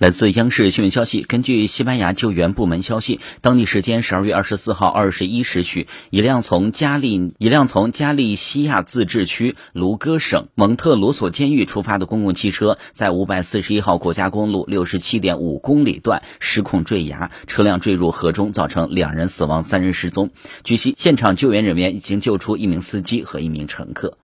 来自央视新闻消息根据西班牙救援部门消息当地时间十二月二十四号二十一时许一辆从加利一辆从加利西亚自治区卢戈省蒙特罗索监狱出发的公共汽车在五百四十一号国家公路六十七点五公里段失控坠崖车辆坠入河中造成两人死亡三人失踪。据悉现场救援人员已经救出一名司机和一名乘客。